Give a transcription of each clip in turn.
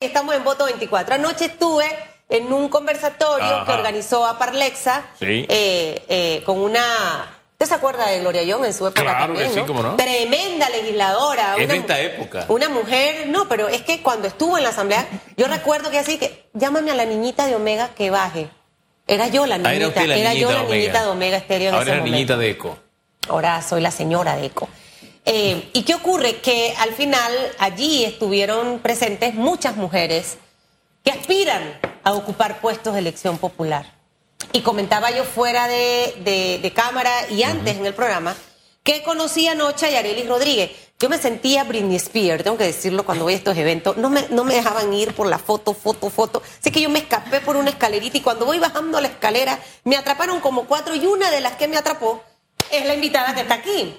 Estamos en voto 24. Anoche estuve en un conversatorio Ajá. que organizó Aparlexa Sí. eh, eh, con una... ¿Usted se acuerda de Gloria Young en su época Claro que también, sí, no? cómo no. Tremenda legisladora. Es una de esta época. Una mujer, no, pero es que cuando estuvo en la asamblea, yo recuerdo que así que llámame a la niñita de Omega que baje. Era yo la Ah, niñita, era usted la era yo la niñita de Omega Estéreo en Ahora ese es la momento. niñita de Eco. Ahora soy la señora de Eco. Eh, ¿Y qué ocurre? Que al final allí estuvieron presentes muchas mujeres que aspiran a ocupar puestos de elección popular. Y comentaba yo fuera de, de- de cámara y antes en el programa que conocí anoche a Yarelis Rodríguez. Yo me sentía Britney Spears, tengo que decirlo cuando voy a estos eventos. No me, no me dejaban ir por la foto, foto, foto. Así que yo me escapé por una escalerita y cuando voy bajando la escalera me atraparon como cuatro y una de las que me atrapó es la invitada que está aquí.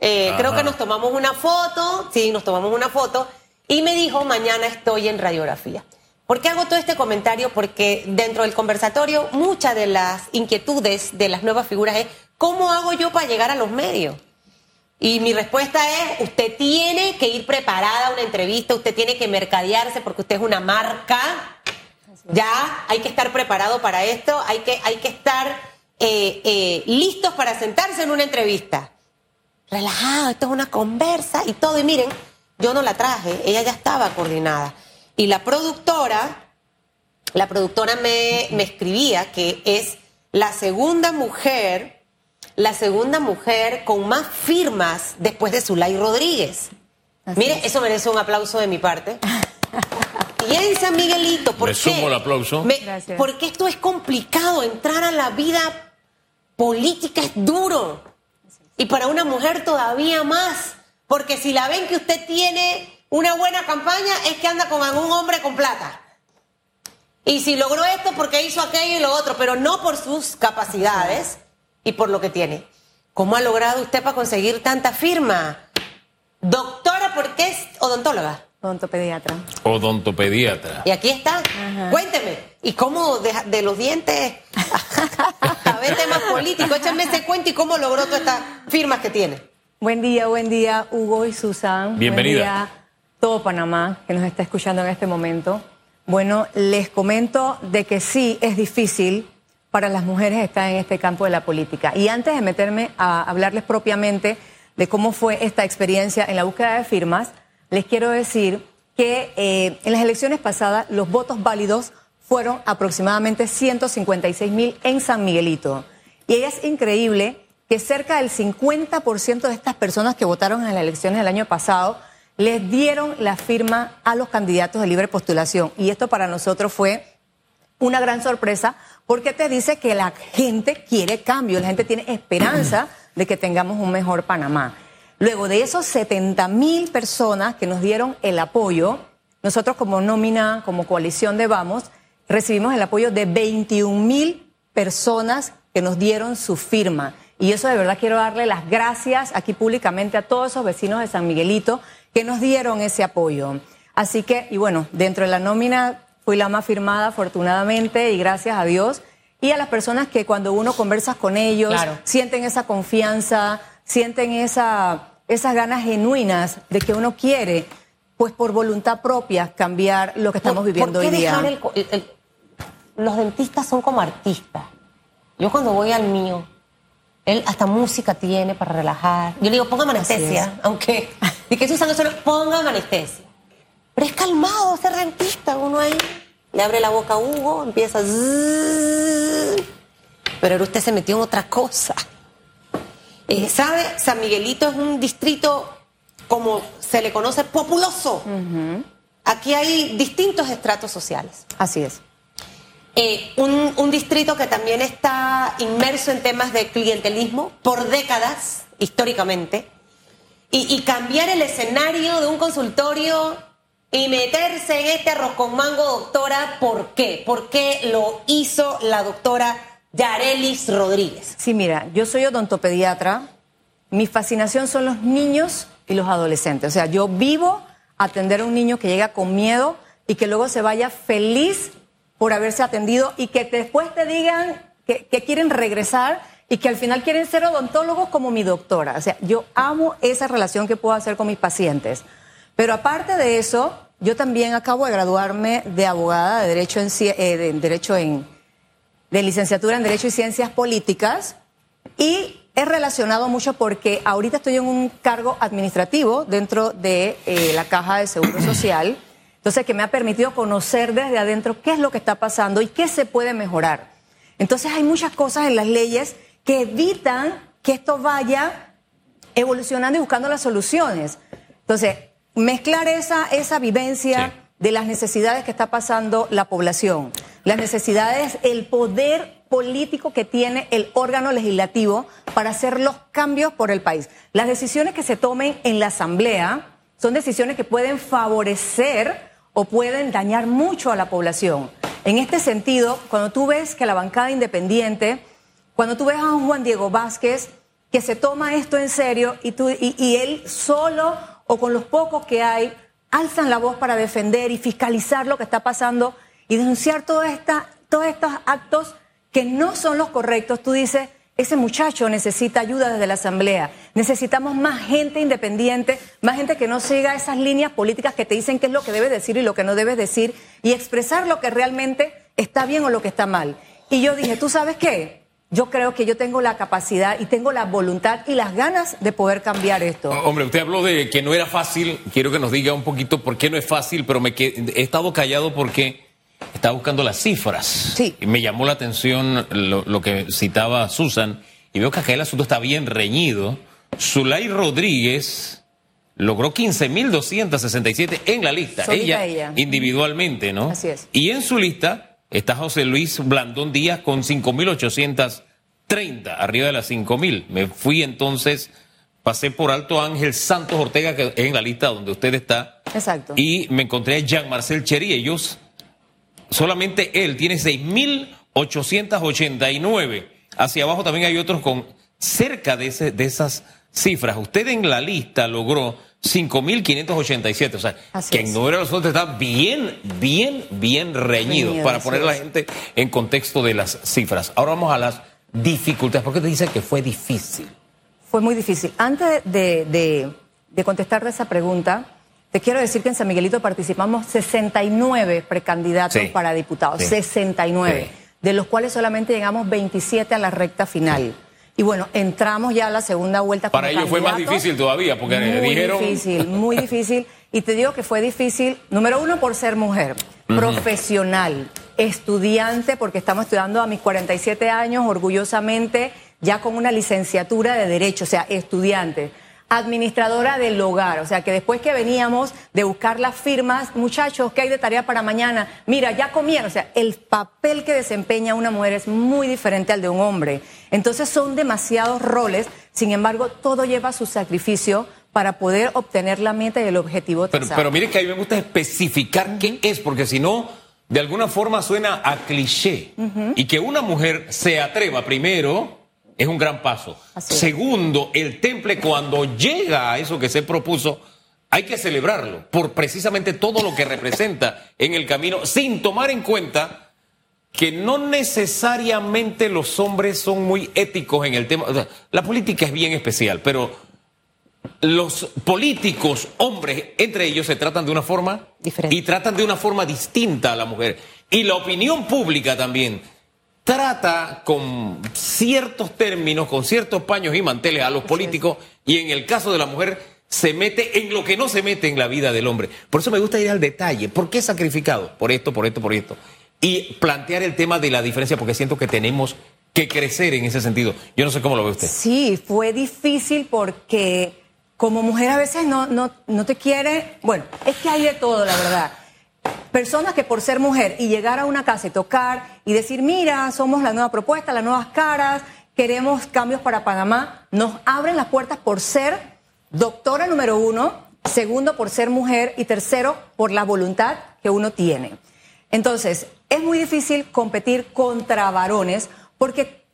Eh, creo que nos tomamos una foto, sí, nos tomamos una foto, y me dijo, mañana estoy en radiografía. ¿Por qué hago todo este comentario? Porque dentro del conversatorio muchas de las inquietudes de las nuevas figuras es, ¿cómo hago yo para llegar a los medios? Y mi respuesta es, usted tiene que ir preparada a una entrevista, usted tiene que mercadearse porque usted es una marca. Ya hay que estar preparado para esto, hay que, hay que estar eh, eh, listos para sentarse en una entrevista relajado, esto es una conversa y todo. Y miren, yo no la traje, ella ya estaba coordinada. Y la productora, la productora me, me escribía que es la segunda mujer, la segunda mujer con más firmas después de Zulay Rodríguez. Así Mire, es. eso merece un aplauso de mi parte. Y en San Miguelito, ¿por Le qué? sumo el aplauso. Me- Gracias. porque esto es complicado, entrar a la vida política es duro. Y para una mujer todavía más. Porque si la ven que usted tiene una buena campaña, es que anda con algún hombre con plata. Y si logró esto porque hizo aquello y lo otro, pero no por sus capacidades y por lo que tiene. ¿Cómo ha logrado usted para conseguir tanta firma? Doctora, ¿por qué es odontóloga? Odontopediatra. Odontopediatra. Y aquí está. Cuénteme. ¿Y cómo de, de los dientes a ver temas políticos? Échame ese cuento y cómo logró todas estas firmas que tiene. Buen día, buen día, Hugo y Susan. Bienvenida. Buen día, todo Panamá que nos está escuchando en este momento. Bueno, les comento de que sí es difícil para las mujeres estar en este campo de la política. Y antes de meterme a hablarles propiamente de cómo fue esta experiencia en la búsqueda de firmas, les quiero decir que eh, en las elecciones pasadas los votos válidos fueron aproximadamente 156 mil en San Miguelito. Y es increíble que cerca del 50% de estas personas que votaron en las elecciones del año pasado les dieron la firma a los candidatos de libre postulación. Y esto para nosotros fue una gran sorpresa porque te dice que la gente quiere cambio, la gente tiene esperanza de que tengamos un mejor Panamá. Luego de esos 70 mil personas que nos dieron el apoyo, nosotros como nómina, como coalición de Vamos, recibimos el apoyo de 21 mil personas que nos dieron su firma. Y eso de verdad quiero darle las gracias aquí públicamente a todos esos vecinos de San Miguelito que nos dieron ese apoyo. Así que, y bueno, dentro de la nómina fui la más firmada afortunadamente y gracias a Dios. Y a las personas que cuando uno conversa con ellos, Claro. sienten esa confianza, sienten esa, esas ganas genuinas de que uno quiere, pues por voluntad propia, cambiar lo que estamos ¿Por- viviendo por qué hoy día. dejar el co- el- el- los dentistas son como artistas. Yo cuando voy al mío, él hasta música tiene para relajar. Yo le digo, póngame Así anestesia, aunque... Y que Susan eso no, póngame anestesia. Pero es calmado ser dentista, uno ahí. Le abre la boca a Hugo, empieza... zzzz. Pero ahora usted se metió en otra cosa. Eh, ¿Sabe? San Miguelito es un distrito, como se le conoce, populoso. Aquí hay distintos estratos sociales. Así es. Eh, un, distrito que también está inmerso en temas de clientelismo por décadas, históricamente, y, y cambiar el escenario de un consultorio y meterse en este arroz con mango, doctora, ¿por qué? ¿Por qué lo hizo la doctora Yarelis Rodríguez? Sí, mira, yo soy odontopediatra. Mi fascinación son los niños y los adolescentes. O sea, yo vivo atender a un niño que llega con miedo y que luego se vaya feliz por haberse atendido y que después te digan que, que quieren regresar y que al final quieren ser odontólogos como mi doctora. O sea, yo amo esa relación que puedo hacer con mis pacientes. Pero aparte de eso, yo también acabo de graduarme de abogada de Derecho en, eh, de derecho en de licenciatura en Derecho y Ciencias Políticas y es relacionado mucho porque ahorita estoy en un cargo administrativo dentro de eh, la Caja de Seguro Social, entonces que me ha permitido conocer desde adentro qué es lo que está pasando y qué se puede mejorar. Entonces hay muchas cosas en las leyes que evitan que esto vaya evolucionando y buscando las soluciones. Entonces, mezclar esa, esa vivencia de las necesidades que está pasando la población, las necesidades, el poder político que tiene el órgano legislativo para hacer los cambios por el país. Las decisiones que se tomen en la Asamblea son decisiones que pueden favorecer o pueden dañar mucho a la población. En este sentido, cuando tú ves que la bancada independiente, cuando tú ves a un Juan Diego Vázquez que se toma esto en serio y, tú, y él solo o con los pocos que hay alzan la voz para defender y fiscalizar lo que está pasando y denunciar todos estos actos que no son los correctos, tú dices, ese muchacho necesita ayuda desde la Asamblea. Necesitamos más gente independiente, más gente que no siga esas líneas políticas que te dicen qué es lo que debes decir y lo que no debes decir y expresar lo que realmente está bien o lo que está mal. Y yo dije, ¿tú sabes qué? yo creo que yo tengo la capacidad y tengo la voluntad y las ganas de poder cambiar esto. Hombre, usted habló de que no era fácil. Quiero que nos diga un poquito por qué no es fácil, pero me he estado callado porque estaba buscando las cifras. Sí. Y me llamó la atención lo, que citaba Susan y veo que acá el asunto está bien reñido. Zulay Rodríguez logró 15.267 en la lista. Ella, ella, individualmente, ¿no? Así es. Y en su lista está José Luis Blandón Díaz con 5.830, arriba de las 5.000. Me fui entonces, pasé por Alto Ángel Santos Ortega, que es en la lista donde usted está. Exacto. Y me encontré a Jean-Marcel Cheri. Ellos, solamente él tiene 6.889. Hacia abajo también hay otros con cerca de, ese, de esas cifras. Usted en la lista logró 5.587. O sea, que en número de los otros está bien, bien, bien reñido, para poner a la gente en contexto de las cifras. Ahora vamos a las dificultades. ¿Por qué te dice que fue difícil? Fue muy difícil. Antes de, de, de esa pregunta, te quiero decir que en San Miguelito participamos 69 precandidatos para diputados. 69. De los cuales solamente llegamos 27 a la recta final. Y bueno, entramos ya a la segunda vuelta. Para ellos fue más difícil todavía, porque muy dijeron... Muy difícil, muy difícil. Y te digo que fue difícil, número uno, por ser mujer, profesional, estudiante, porque estamos estudiando a mis 47 años, orgullosamente, ya con una licenciatura de Derecho, o sea, estudiante administradora del hogar. O sea, que después que veníamos de buscar las firmas, muchachos, ¿qué hay de tarea para mañana? Mira, ya comieron. O sea, el papel que desempeña una mujer es muy diferente al de un hombre. Entonces son demasiados roles, sin embargo, todo lleva su sacrificio para poder obtener la meta y el objetivo. Pero, pero mire que a mí me gusta especificar qué es, porque si no, de alguna forma suena a cliché. Y que una mujer se atreva primero es un gran paso. Segundo, el temple cuando llega a eso que se propuso, hay que celebrarlo por precisamente todo lo que representa en el camino, sin tomar en cuenta que no necesariamente los hombres son muy éticos en el tema. la política es bien especial, pero los políticos, hombres, entre ellos se tratan de una forma Diferente. y tratan de una forma distinta a la mujer. Y la opinión pública también trata con ciertos términos, con ciertos paños y manteles a los políticos y en el caso de la mujer se mete en lo que no se mete en la vida del hombre. Por eso me gusta ir al detalle. ¿Por qué sacrificado? Por esto, por esto, por esto. Y plantear el tema de la diferencia porque siento que tenemos que crecer en ese sentido. Yo no sé cómo lo ve usted. Sí, fue difícil porque como mujer a veces no, no, no te quiere, bueno, es que hay de todo, la verdad. Personas que por ser mujer y llegar a una casa y tocar y decir, mira, somos la nueva propuesta, las nuevas caras, queremos cambios para Panamá, nos abren las puertas por ser doctora número uno, segundo por ser mujer y tercero por la voluntad que uno tiene. Entonces, es muy difícil competir contra varones porque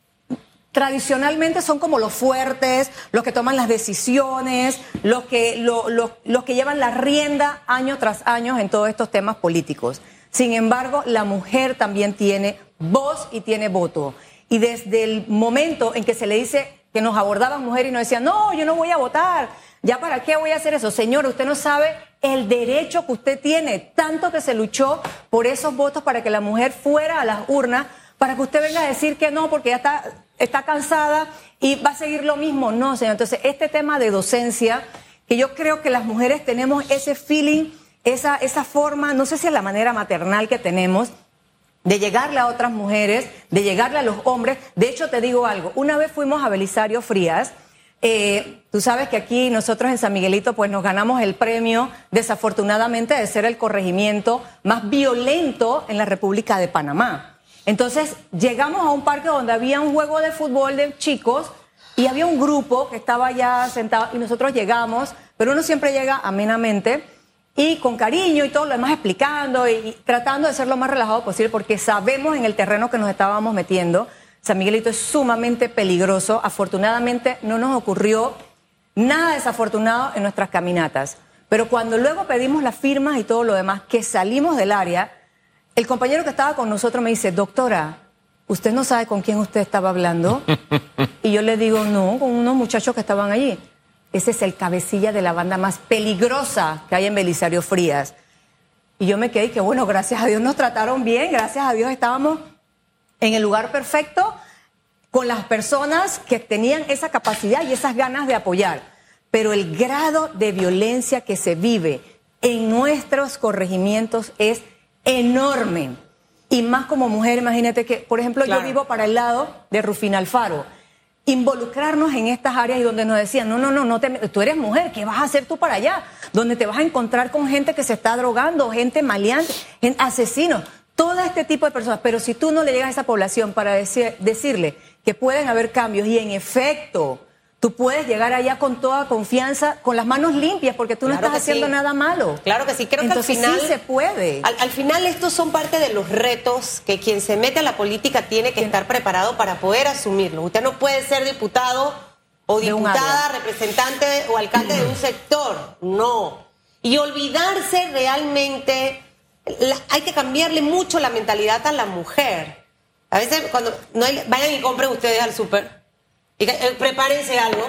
tradicionalmente son como los fuertes, los que toman las decisiones, los que, los que llevan la rienda año tras año en todos estos temas políticos. Sin embargo, la mujer también tiene voz y tiene voto. Y desde el momento en que se le dice que nos abordaban mujeres y nos decían, no, yo no voy a votar, ya para qué voy a hacer eso. Señor, usted no sabe el derecho que usted tiene, tanto que se luchó por esos votos para que la mujer fuera a las urnas, para que usted venga a decir que no, porque ya está, está cansada y va a seguir lo mismo. No, señor. Entonces, este tema de docencia, que yo creo que las mujeres tenemos ese feeling, esa, esa forma, no sé si es la manera maternal que tenemos, de llegarle a otras mujeres, de llegarle a los hombres. De hecho, te digo algo, una vez fuimos a Belisario Frías, eh, tú sabes que aquí nosotros en San Miguelito pues nos ganamos el premio, desafortunadamente, de ser el corregimiento más violento en la República de Panamá. Entonces llegamos a un parque donde había un juego de fútbol de chicos y había un grupo que estaba ya sentado y nosotros llegamos, pero uno siempre llega amenamente y con cariño y todo lo demás explicando y, tratando de ser lo más relajado posible porque sabemos en el terreno que nos estábamos metiendo. San Miguelito es sumamente peligroso. Afortunadamente no nos ocurrió nada desafortunado en nuestras caminatas. Pero cuando luego pedimos las firmas y todo lo demás, que salimos del área, el compañero que estaba con nosotros me dice, doctora, ¿usted no sabe con quién usted estaba hablando? Y yo le digo, no, con unos muchachos que estaban allí. Ese es el cabecilla de la banda más peligrosa que hay en Belisario Frías. Y yo me quedé que, bueno, gracias a Dios nos trataron bien, gracias a Dios estábamos en el lugar perfecto con las personas que tenían esa capacidad y esas ganas de apoyar. Pero el grado de violencia que se vive en nuestros corregimientos es enorme. Y más como mujer, imagínate que, por ejemplo, yo vivo para el lado de Rufina Alfaro involucrarnos en estas áreas y donde nos decían, no, no, no, no te, tú eres mujer, ¿qué vas a hacer tú para allá? Donde te vas a encontrar con gente que se está drogando, gente maleante, asesinos, todo este tipo de personas. Pero si tú no le llegas a esa población para decir, decirle que pueden haber cambios y en efecto Tú puedes llegar allá con toda confianza, con las manos limpias, porque tú no estás haciendo nada malo. Claro que sí, creo que al final. Sí se puede. Al, final, estos son parte de los retos que quien se mete a la política tiene que estar preparado para poder asumirlo. Usted no puede ser diputado o diputada, representante o alcalde de un sector. No. Y olvidarse realmente. hay que cambiarle mucho la mentalidad a la mujer. A veces, cuando no vayan y compren ustedes al súper eh, prepárense algo.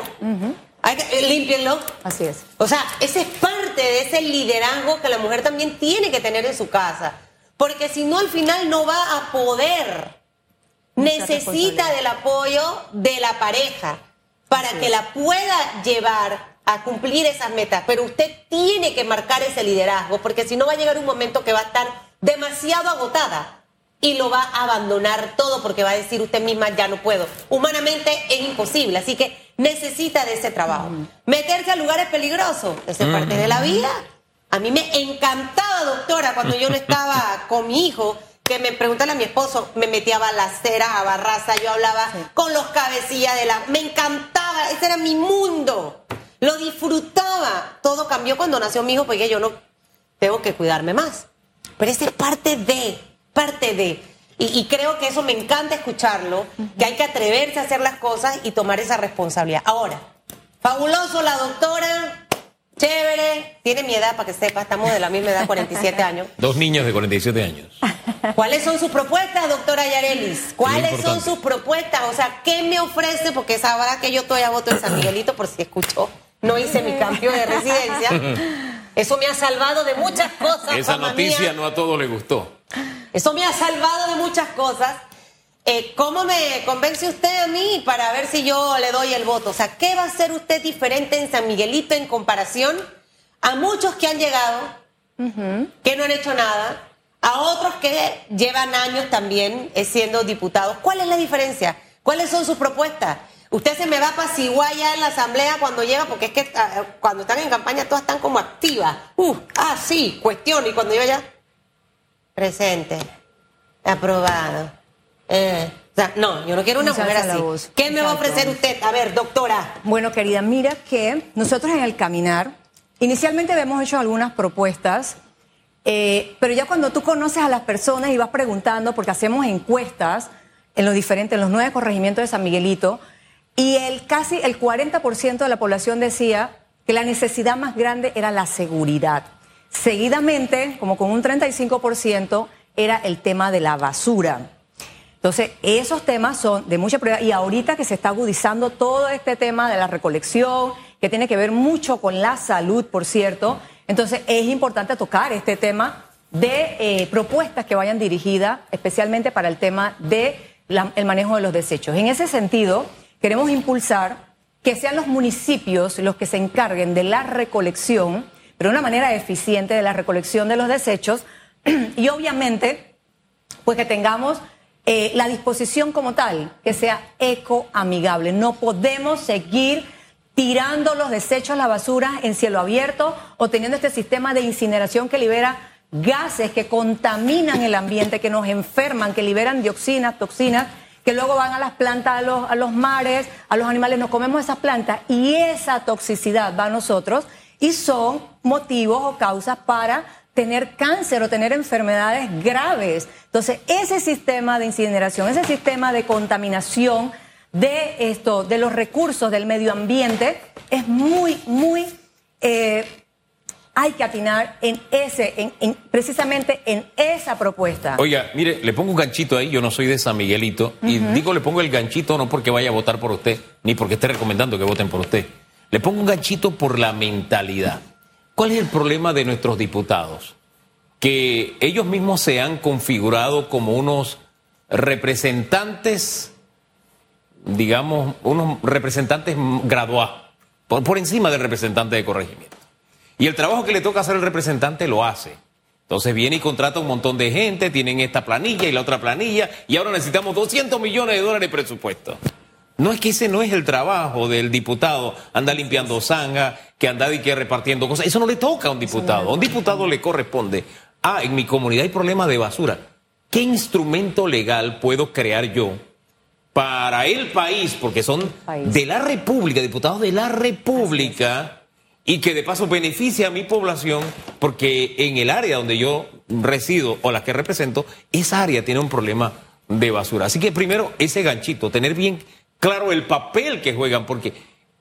Hay que, eh, límpienlo. Así es. O sea, ese es parte de ese liderazgo que la mujer también tiene que tener en su casa. Porque si no, al final no va a poder. Necesita del apoyo de la pareja para que la pueda llevar a cumplir esas metas. Pero usted tiene que marcar ese liderazgo, porque si no va a llegar un momento que va a estar demasiado agotada y lo va a abandonar todo porque va a decir usted misma ya no puedo. Humanamente es imposible, así que necesita de ese trabajo. Meterse a lugares peligrosos, eso es parte de la vida. A mí me encantaba, doctora, cuando yo no estaba con mi hijo, que me preguntaba a mi esposo, me metía a balaceras, a barraza, yo hablaba con los cabecillas de la... Me encantaba, ese era mi mundo. Lo disfrutaba. Todo cambió cuando nació mi hijo porque yo no tengo que cuidarme más. Pero esa es parte de parte de. Y, creo que eso me encanta escucharlo, que hay que atreverse a hacer las cosas y tomar esa responsabilidad. Ahora, fabuloso la doctora, chévere, tiene mi edad para que sepa, estamos de la misma edad, 47 años. Dos niños de 47 años. ¿Cuáles son sus propuestas, doctora Yarelis? ¿Cuáles son sus propuestas? O sea, ¿qué me ofrece? Porque sabrá que yo todavía voto en San Miguelito, por si escuchó, no hice mi cambio de residencia. Eso me ha salvado de muchas cosas. Esa noticia no a todos les gustó. Eso me ha salvado de muchas cosas. Eh, ¿Cómo me convence usted a mí para ver si yo le doy el voto? O sea, ¿qué va a hacer usted diferente en San Miguelito en comparación a muchos que han llegado, que no han hecho nada, a otros que llevan años también eh, siendo diputados? ¿Cuál es la diferencia? ¿Cuáles son sus propuestas? Usted se me va a apaciguar ya en la asamblea cuando llega, porque es que ah, cuando están en campaña todas están como activas. Uh, ah, sí, cuestión. Y cuando yo ya Presente. Aprobado. Eh, o sea, no, yo no quiero una mujer así. ¿Qué me va a ofrecer usted? A ver, doctora. Bueno, querida, mira que nosotros en el caminar, inicialmente habíamos hecho algunas propuestas, eh, pero ya cuando tú conoces a las personas y vas preguntando, porque hacemos encuestas en los diferentes, en los nueve corregimientos de San Miguelito, y el casi el 40% de la población decía que la necesidad más grande era la seguridad. Seguidamente, como con un 35%, era el tema de la basura. Entonces, esos temas son de mucha prioridad y ahorita que se está agudizando todo este tema de la recolección, que tiene que ver mucho con la salud, por cierto, entonces es importante tocar este tema de eh, propuestas que vayan dirigidas especialmente para el tema del el manejo de los desechos. En ese sentido, queremos impulsar que sean los municipios los que se encarguen de la recolección, pero de una manera eficiente de la recolección de los desechos y obviamente, pues que tengamos eh, la disposición como tal, que sea ecoamigable. No podemos seguir tirando los desechos a la basura en cielo abierto o teniendo este sistema de incineración que libera gases que contaminan el ambiente, que nos enferman, que liberan dioxinas, toxinas, que luego van a las plantas, a los, a los mares, a los animales, nos comemos esas plantas y esa toxicidad va a nosotros y son motivos o causas para tener cáncer o tener enfermedades graves. Entonces, ese sistema de incineración, ese sistema de contaminación de esto, de los recursos del medio ambiente, es muy, muy eh, hay que atinar en ese, en, precisamente en esa propuesta. Oiga, mire, le pongo un ganchito ahí, yo no soy de San Miguelito, y digo le pongo el ganchito no porque vaya a votar por usted, ni porque esté recomendando que voten por usted. Le pongo un ganchito por la mentalidad. ¿Cuál es el problema de nuestros diputados? Que ellos mismos se han configurado como unos representantes, digamos, unos representantes graduados, por, encima del representante de corregimiento. Y el trabajo que le toca hacer el representante lo hace. Entonces viene y contrata un montón de gente, tienen esta planilla y la otra planilla, y ahora necesitamos 200 millones de dólares de presupuesto. No es que ese no es el trabajo del diputado, anda limpiando zanga, que anda y que repartiendo cosas. Eso no le toca a un diputado. A un diputado le corresponde. Ah, en mi comunidad hay problemas de basura. ¿Qué instrumento legal puedo crear yo para el país? Porque son de la República, diputados de la República, y que de paso beneficia a mi población, porque en el área donde yo resido o la que represento, esa área tiene un problema de basura. Así que primero ese ganchito, tener bien claro el papel que juegan, porque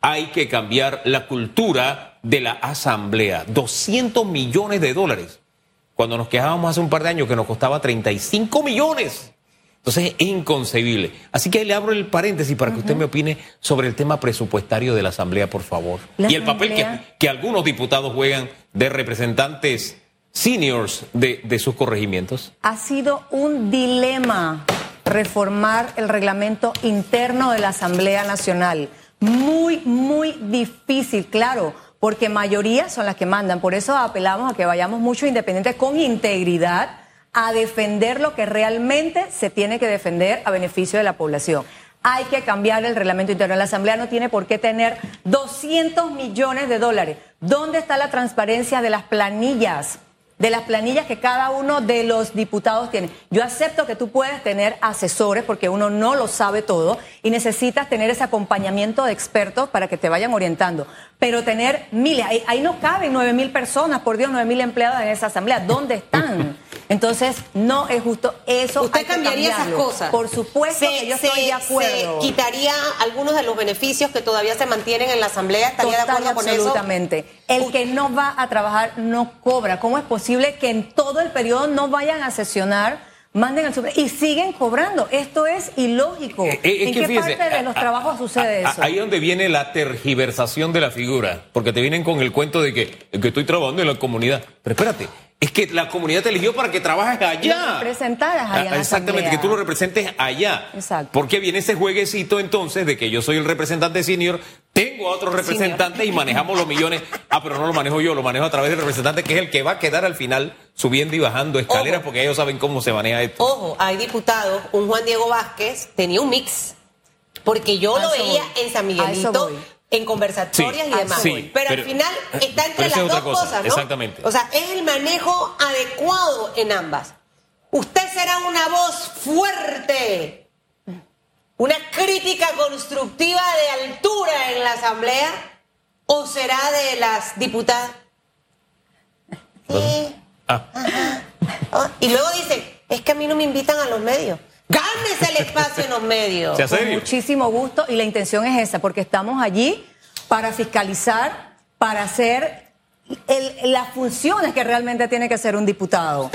hay que cambiar la cultura de la asamblea. 200 millones de dólares. Cuando nos quejábamos hace un par de años que nos costaba 35 millones. Entonces es inconcebible. Así que ahí le abro el paréntesis para que usted me opine sobre el tema presupuestario de la Asamblea, por favor. y el papel que, que, algunos diputados juegan de representantes seniors de, de sus corregimientos. Ha sido un dilema reformar el reglamento interno de la Asamblea Nacional. Muy, muy difícil, claro, porque mayoría son las que mandan. Por eso apelamos a que vayamos mucho independientes con integridad a defender lo que realmente se tiene que defender a beneficio de la población. Hay que cambiar el reglamento interno. La Asamblea no tiene por qué tener 200 millones de dólares. ¿Dónde está la transparencia de las planillas? de las planillas que cada uno de los diputados tiene. Yo acepto que tú puedes tener asesores porque uno no lo sabe todo y necesitas tener ese acompañamiento de expertos para que te vayan orientando. Pero tener miles, ahí, no caben nueve mil personas, por Dios, nueve mil empleados en esa asamblea. ¿Dónde están? Entonces, no es justo eso. ¿Usted cambiaría esas cosas? Por supuesto que yo estoy de acuerdo. ¿Se quitaría algunos de los beneficios que todavía se mantienen en la Asamblea? ¿Estaría de acuerdo con eso? Absolutamente. El que no va a trabajar no cobra. ¿Cómo es posible que en todo el periodo no vayan a sesionar? manden al super y siguen cobrando. Esto es ilógico. Eh, eh, ¿En qué parte de los trabajos sucede eso? Ahí es donde viene la tergiversación de la figura, porque te vienen con el cuento de que, que estoy trabajando en la comunidad. Pero espérate, es que la comunidad te eligió para que trabajes allá. Representadas allá. Ah, exactamente, que tú lo representes allá. Exacto. Porque viene ese jueguecito entonces de que yo soy el representante senior, tengo a otro representante y manejamos los millones. Ah, pero no lo manejo yo, lo manejo a través del representante que es el que va a quedar al final subiendo y bajando escaleras porque ellos saben cómo se maneja esto. Ojo, hay diputados, un Juan Diego Vázquez tenía un mix. Porque yo lo veía en San Miguelito en conversatorias y demás. pero, al final está entre las dos cosas, ¿no? Exactamente. O sea, es el manejo adecuado en ambas. Usted será una voz fuerte, una crítica constructiva de altura en la Asamblea, o será de las diputadas. Sí. Ah. Oh, y luego dice, es que a mí no me invitan a los medios. Gánese el espacio en los medios. Con muchísimo gusto y la intención es esa, porque estamos allí para fiscalizar, para hacer las funciones que realmente tiene que hacer un diputado.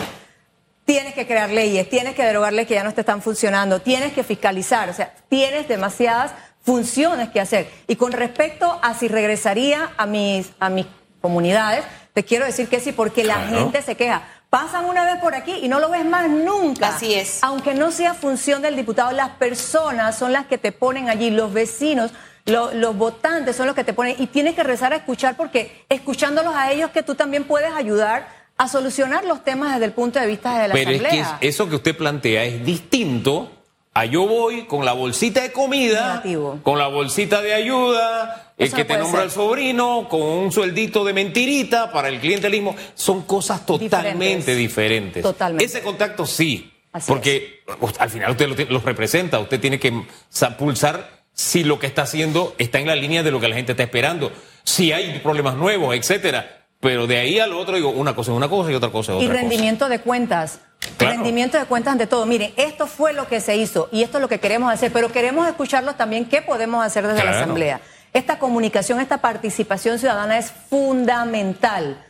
tienes que crear leyes, tienes que derogar leyes que ya no te están funcionando, tienes que fiscalizar, o sea, tienes demasiadas funciones que hacer. Y con respecto a si regresaría a mis, a mis comunidades, te quiero decir que sí, porque la gente se queja. Pasan una vez por aquí y no lo ves más nunca. Así es. Aunque no sea función del diputado, las personas son las que te ponen allí, los vecinos, los votantes son los que te ponen y tienes que rezar a escuchar porque escuchándolos a ellos que tú también puedes ayudar a solucionar los temas desde el punto de vista de la Pero Asamblea. es que eso que usted plantea es distinto a yo voy con la bolsita de comida, Negativo. con la bolsita de ayuda, el que no te ser. el sobrino, con un sueldito de mentirita para el clientelismo. Son cosas totalmente diferentes. Totalmente. Ese contacto sí, Así porque al final usted lo los representa, usted tiene que sa- pulsar si lo que está haciendo está en la línea de lo que la gente está esperando, si hay problemas nuevos, etcétera. Pero de ahí al otro digo, una cosa es una cosa y otra cosa es Y otra cosa. rendimiento de cuentas. Claro. Rendimiento de cuentas ante todo. Miren, esto fue lo que se hizo y esto es lo que queremos hacer, pero queremos escucharlos también qué podemos hacer desde la. Asamblea. Esta comunicación, esta participación ciudadana es fundamental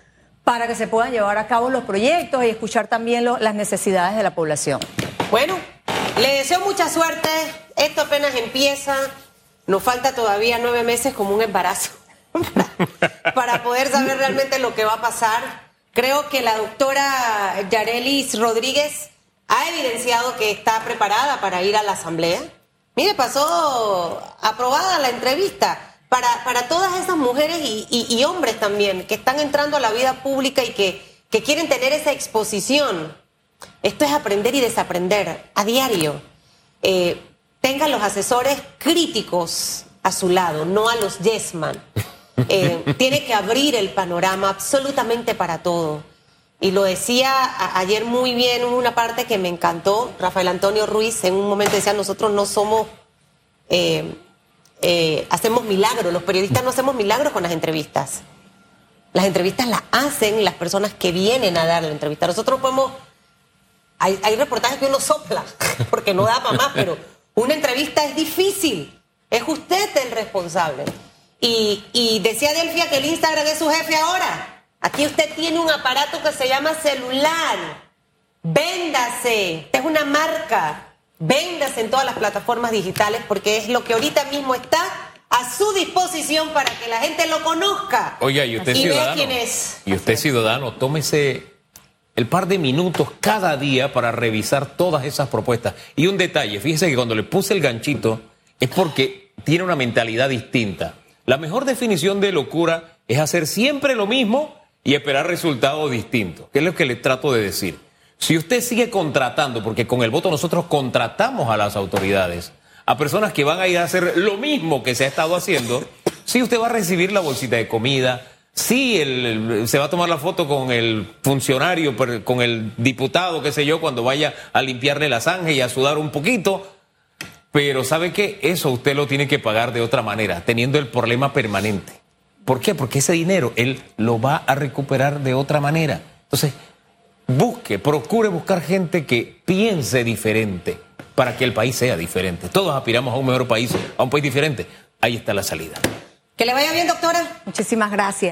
para que se puedan llevar a cabo los proyectos y escuchar también las necesidades de la población. Bueno, le deseo mucha suerte. Esto apenas empieza. Nos falta todavía nueve meses como un embarazo para, para poder saber realmente lo que va a pasar. Creo que la doctora Yarelis Rodríguez ha evidenciado que está preparada para ir a la asamblea. Mire, pasó aprobada la entrevista para, para todas esas mujeres y, y- y hombres también que están entrando a la vida pública y que, que quieren tener esa exposición. Esto es aprender y desaprender a diario. Eh, tengan los asesores críticos a su lado, no a los yes man. Eh, tiene que abrir el panorama absolutamente para todo. Y lo decía ayer muy bien, una parte que me encantó. Rafael Antonio Ruiz en un momento decía, nosotros no somos, eh, eh, hacemos milagros, los periodistas no hacemos milagros con las entrevistas. Las entrevistas las hacen las personas que vienen a dar la entrevista. Nosotros podemos hay, hay reportajes que uno sopla, porque no da para más, pero una entrevista es difícil. Es usted el responsable. Y, y decía Delfia que el Instagram es su jefe ahora. Aquí usted tiene un aparato que se llama celular. Véndase. Esta es una marca. Véndase en todas las plataformas digitales porque es lo que ahorita mismo está a su disposición para que la gente lo conozca. Oiga, y usted Y vea ciudadano. quién es. Y usted ciudadano, tómese el par de minutos cada día para revisar todas esas propuestas. Y un detalle, fíjese que cuando le puse el ganchito es porque tiene una mentalidad distinta. La mejor definición de locura es hacer siempre lo mismo y esperar resultados distintos, que es lo que le trato de decir. Si usted sigue contratando, porque con el voto nosotros contratamos a las autoridades, a personas que van a ir a hacer lo mismo que se ha estado haciendo, sí usted va a recibir la bolsita de comida, sí el- se va a tomar la foto con el funcionario, con el diputado, qué sé yo, cuando vaya a limpiarle la sangre y a sudar un poquito, pero ¿sabe qué? Eso usted lo tiene que pagar de otra manera, teniendo el problema permanente. ¿Por qué? Porque ese dinero él lo va a recuperar de otra manera. Entonces, busque, procure buscar gente que piense diferente para que el país sea diferente. Todos aspiramos a un mejor país, a un país diferente. Ahí está la salida. Que le vaya bien, doctora. Muchísimas gracias.